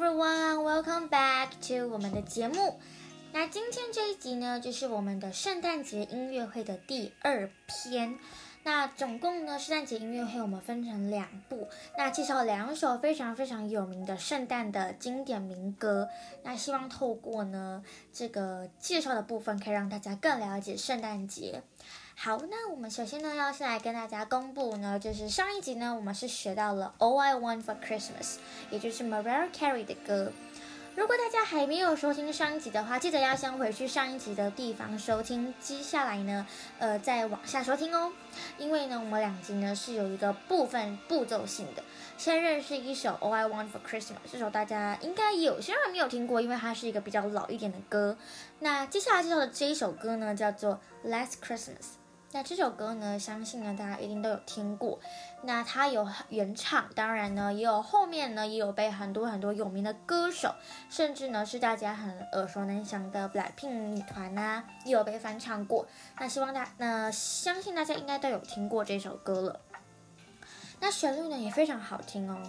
everyone, welcome back to 我们的节目。那今天这一集呢，就是我们的圣诞节音乐会的第二篇。那总共呢，圣诞节音乐会我们分成两部，那介绍两首非常非常有名的圣诞的经典民歌。那希望透过呢这个介绍的部分，可以让大家更了解圣诞节。好，那我们首先呢，要先来跟大家公布呢，就是上一集呢，我们是学到了 All I Want for Christmas，也就是 Mariah Carey 的歌。如果大家还没有收听上一集的话，记得要先回去上一集的地方收听，接下来呢，呃，再往下收听哦。因为呢，我们两集呢是有一个部分步骤性的。先认识一首 All I Want for Christmas，这首大家应该有些人没有听过，因为它是一个比较老一点的歌。那接下来介绍的这一首歌呢，叫做 Last Christmas。那这首歌呢，相信呢大家一定都有听过。那它有原唱，当然呢也有后面呢也有被很多很多有名的歌手，甚至呢是大家很耳熟能详的 Blackpink 女团呐，也有被翻唱过。那希望大那相信大家应该都有听过这首歌了。那旋律呢也非常好听哦。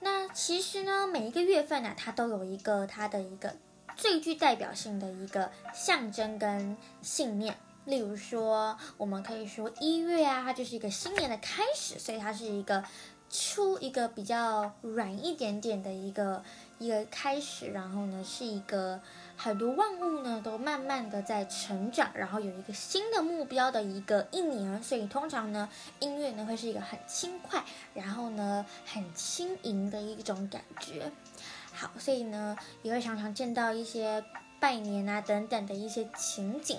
那其实呢每一个月份呢，它都有一个它的一个最具代表性的一个象征跟信念。例如说，我们可以说一月啊，它就是一个新年的开始，所以它是一个出一个比较软一点点的一个一个开始，然后呢，是一个很多万物呢都慢慢的在成长，然后有一个新的目标的一个一年，所以通常呢，音乐呢会是一个很轻快，然后呢很轻盈的一种感觉。好，所以呢也会常常见到一些拜年啊等等的一些情景。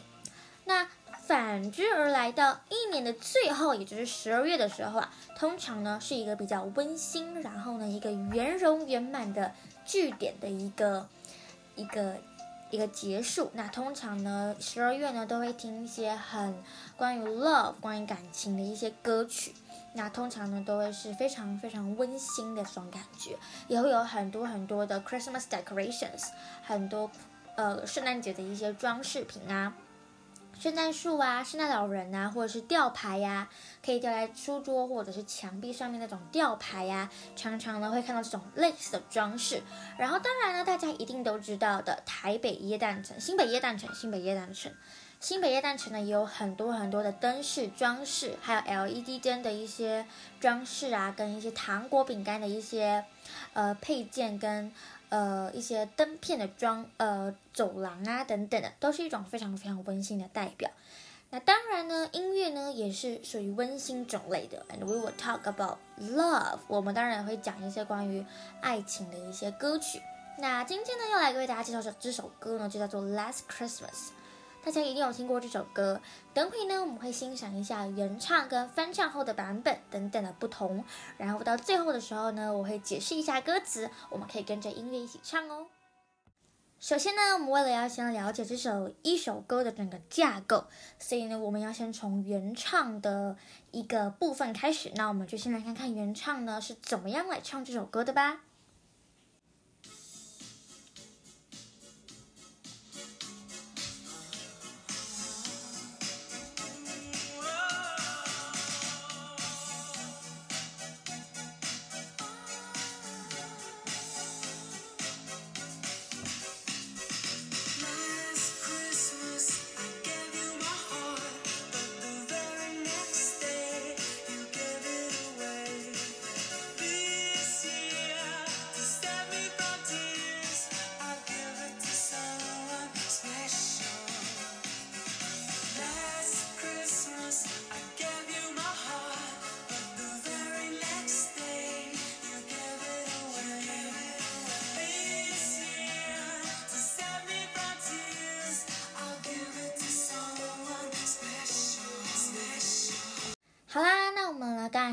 那反之而来到一年的最后，也就是十二月的时候啊，通常呢是一个比较温馨，然后呢一个圆融圆满的句点的一个一个一个结束。那通常呢十二月呢都会听一些很关于 love 关于感情的一些歌曲。那通常呢都会是非常非常温馨的这种感觉，也会有很多很多的 Christmas decorations，很多呃圣诞节的一些装饰品啊。圣诞树啊，圣诞老人啊，或者是吊牌呀，可以吊在书桌或者是墙壁上面那种吊牌呀，常常呢会看到这种类似的装饰。然后当然呢，大家一定都知道的台北耶诞城、新北耶诞城、新北耶诞城、新北耶诞城呢，也有很多很多的灯饰装饰，还有 LED 灯的一些装饰啊，跟一些糖果饼干的一些呃配件跟。呃，一些灯片的装，呃，走廊啊，等等的，都是一种非常非常温馨的代表。那当然呢，音乐呢也是属于温馨种类的。And we will talk about love。我们当然会讲一些关于爱情的一些歌曲。那今天呢，要来为大家介绍这这首歌呢，就叫做《Last Christmas》。大家一定有听过这首歌。等会呢，我们会欣赏一下原唱跟翻唱后的版本等等的不同。然后到最后的时候呢，我会解释一下歌词，我们可以跟着音乐一起唱哦。首先呢，我们为了要先了解这首一首歌的整个架构，所以呢，我们要先从原唱的一个部分开始。那我们就先来看看原唱呢是怎么样来唱这首歌的吧。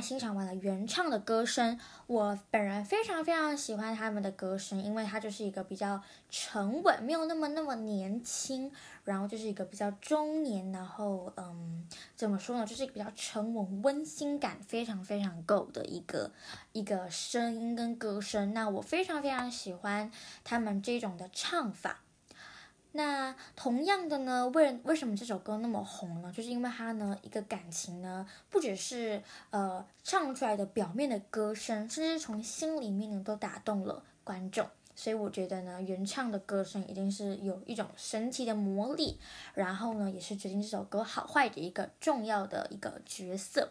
欣赏完了原唱的歌声，我本人非常非常喜欢他们的歌声，因为它就是一个比较沉稳，没有那么那么年轻，然后就是一个比较中年，然后嗯，怎么说呢？就是一个比较沉稳、温馨感非常非常够的一个一个声音跟歌声。那我非常非常喜欢他们这种的唱法。那同样的呢，为为什么这首歌那么红呢？就是因为它呢，一个感情呢，不只是呃唱出来的表面的歌声，甚至从心里面呢都打动了观众。所以我觉得呢，原唱的歌声一定是有一种神奇的魔力，然后呢，也是决定这首歌好坏的一个重要的一个角色。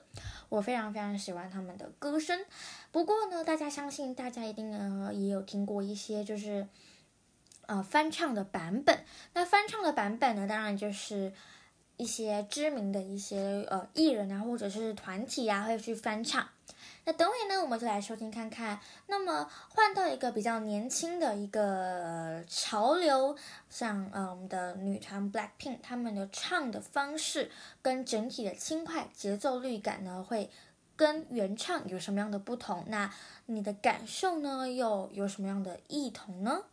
我非常非常喜欢他们的歌声。不过呢，大家相信大家一定呢也有听过一些就是呃翻唱的版本。那翻唱的版本呢，当然就是一些知名的一些呃艺人啊，或者是团体啊，会去翻唱。那等会呢，我们就来收听看看。那么换到一个比较年轻的一个潮流，像呃我们的女团 Blackpink，他们的唱的方式跟整体的轻快节奏律感呢，会跟原唱有什么样的不同？那你的感受呢，又有什么样的异同呢？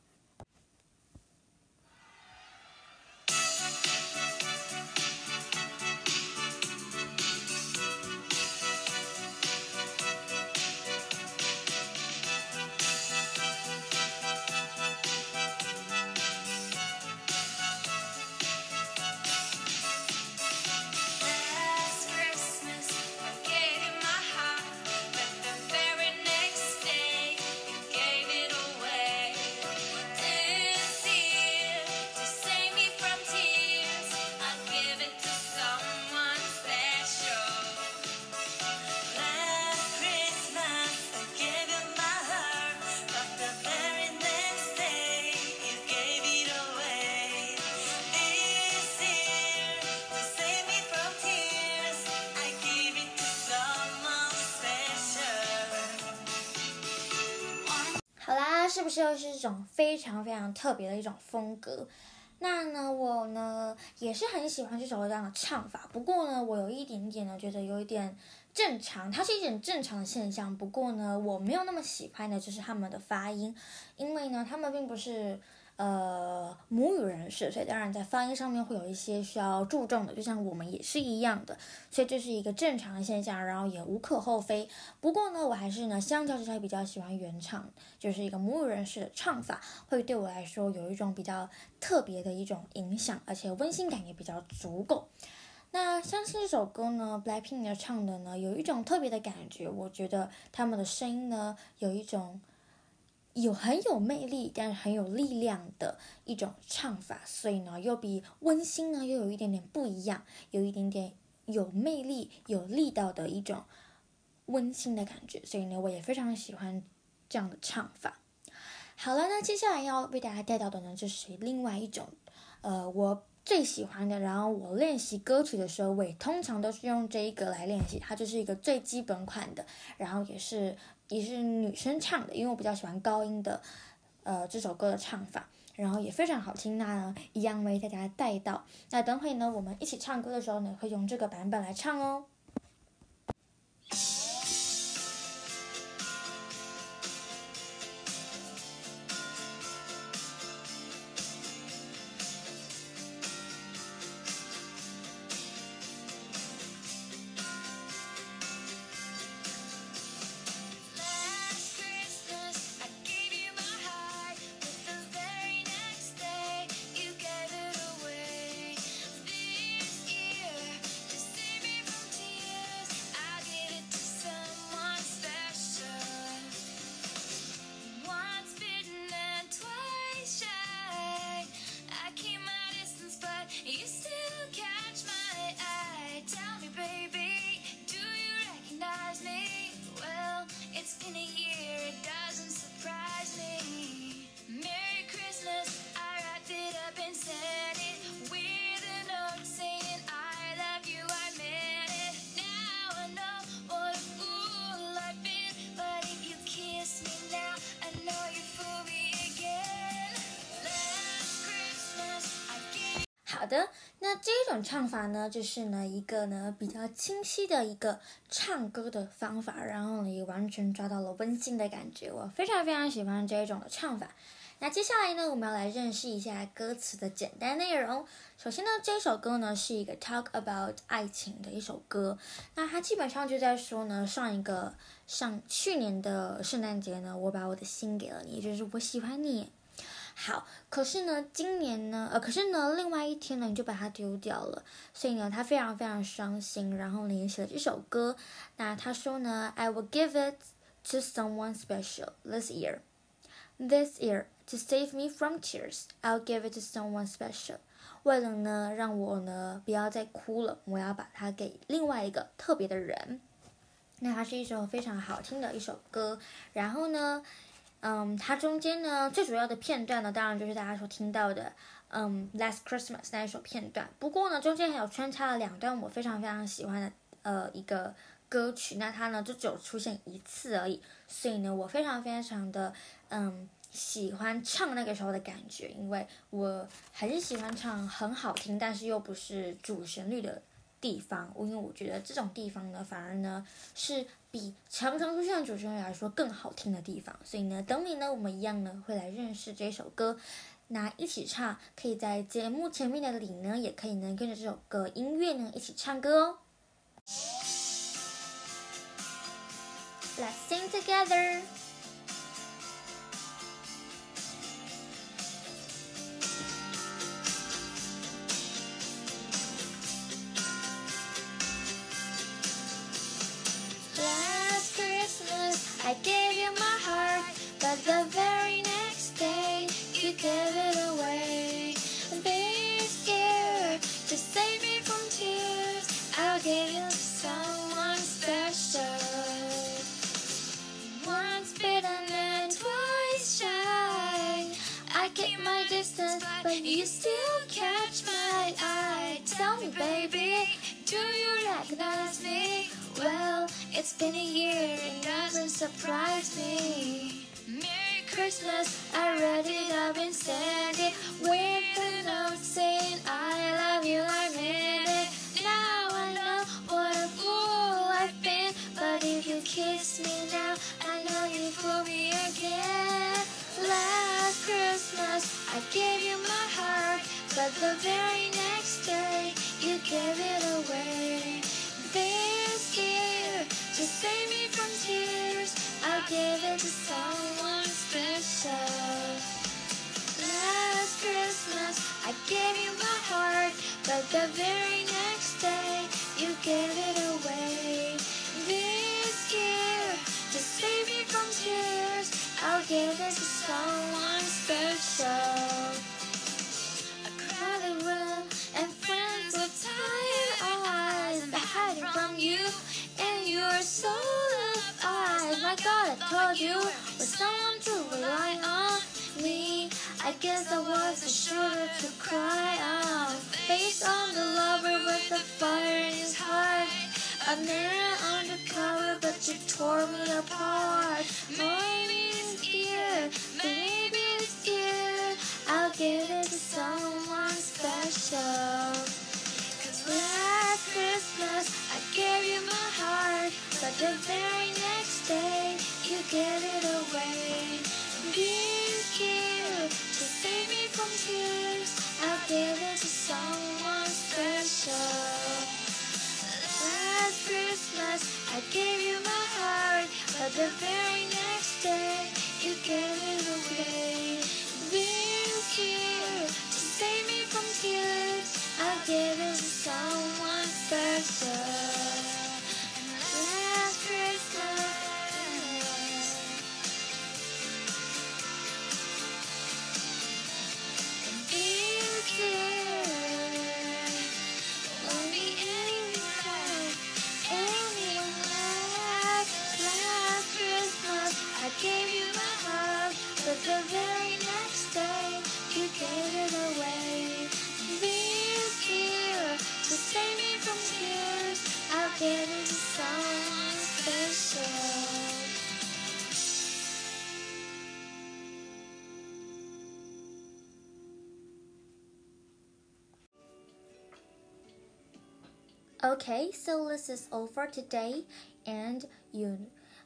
就是一种非常非常特别的一种风格？那呢，我呢也是很喜欢这首歌这样的唱法。不过呢，我有一点点呢觉得有一点正常，它是一种正常的现象。不过呢，我没有那么喜欢的就是他们的发音，因为呢，他们并不是。呃，母语人士，所以当然在发音上面会有一些需要注重的，就像我们也是一样的，所以这是一个正常的现象，然后也无可厚非。不过呢，我还是呢，相较之下比较喜欢原唱，就是一个母语人士的唱法，会对我来说有一种比较特别的一种影响，而且温馨感也比较足够。那像是这首歌呢，Blackpink 唱的呢，有一种特别的感觉，我觉得他们的声音呢，有一种。有很有魅力，但是很有力量的一种唱法，所以呢，又比温馨呢又有一点点不一样，有一点点有魅力、有力道的一种温馨的感觉，所以呢，我也非常喜欢这样的唱法。好了，那接下来要为大家带到的呢，就是另外一种，呃，我最喜欢的，然后我练习歌曲的时候，我也通常都是用这一个来练习，它就是一个最基本款的，然后也是。也是女生唱的，因为我比较喜欢高音的，呃，这首歌的唱法，然后也非常好听。那一样为大家带到。那等会呢，我们一起唱歌的时候呢，会用这个版本来唱哦。的，那这一种唱法呢，就是呢一个呢比较清晰的一个唱歌的方法，然后呢也完全抓到了温馨的感觉，我非常非常喜欢这一种的唱法。那接下来呢，我们要来认识一下歌词的简单内容。首先呢，这首歌呢是一个 talk about 爱情的一首歌，那它基本上就在说呢，上一个上去年的圣诞节呢，我把我的心给了你，就是我喜欢你。好，可是呢，今年呢，呃，可是呢，另外一天呢，你就把它丢掉了，所以呢，他非常非常伤心，然后呢，也写了这首歌。那他说呢，I will give it to someone special this year。This year, to save me from tears, I'll give it to someone special. 为了呢，让我呢不要再哭了，我要把它给另外一个特别的人。那它是一首非常好听的一首歌。然后呢，嗯，它中间呢最主要的片段呢，当然就是大家所听到的，嗯，《Last Christmas》那一首片段。不过呢，中间还有穿插了两段我非常非常喜欢的呃一个歌曲。那它呢就只有出现一次而已，所以呢，我非常非常的嗯。喜欢唱那个时候的感觉，因为我很喜欢唱很好听，但是又不是主旋律的地方。因为我觉得这种地方呢，反而呢是比常常出现的主旋律来说更好听的地方。所以呢，等你呢，我们一样呢会来认识这首歌，那一起唱，可以在节目前面的你呢，也可以呢跟着这首歌音乐呢一起唱歌哦。Let's sing together. Gave it away. This year, to save me from tears, I'll give you to someone special. Once bitten and twice shy. I keep my distance, but you still catch my eye. Tell me, baby, do you recognize me? Well, it's been a year, it doesn't surprise me. Christmas, I read it up sent it with a note saying I love you, I meant it. Now I know what a fool I've been, but if you kiss me now, I know you fool me again. Last Christmas, I gave you my heart, but the very next day, you gave it away. This year, to save me from tears, I'll give it to someone Last Christmas, I gave you my heart, but the very next day, you gave it I told you, with someone to rely on me. I guess I was a shoulder to cry on. Face on the lover with the fire in his heart. A mirror undercover, but you tore me apart. Maybe this year, maybe this year, I'll give it to someone special. Cause last Christmas, I gave you my heart, but the very gave it away. This year, to save me from tears, I'll give it to someone special. Last Christmas, I gave you my heart, but the very next day, you gave it away. This year, to save me from tears, I'll give it to someone special. Okay, so this is all for today, and you,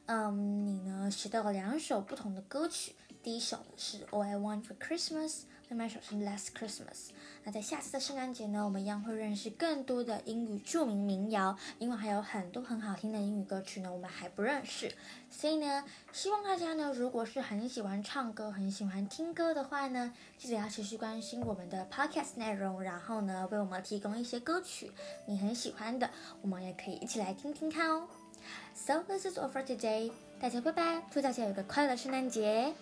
嗯，你呢学到了两首不同的歌曲。第一首呢是 All I Want for Christmas， 另外一首是 Last Christmas。那在下次的圣诞节呢，我们一样会认识更多的英语著名民谣，因为还有很多很好听的英语歌曲呢，我们还不认识。所以呢，希望大家呢，如果是很喜欢唱歌、很喜欢听歌的话呢，记得要持续关心我们的 podcast 内容，然后呢，为我们提供一些歌曲你很喜欢的，我们也可以一起来听听看哦。So this is all for today，大家拜拜，祝大家有个快乐圣诞节。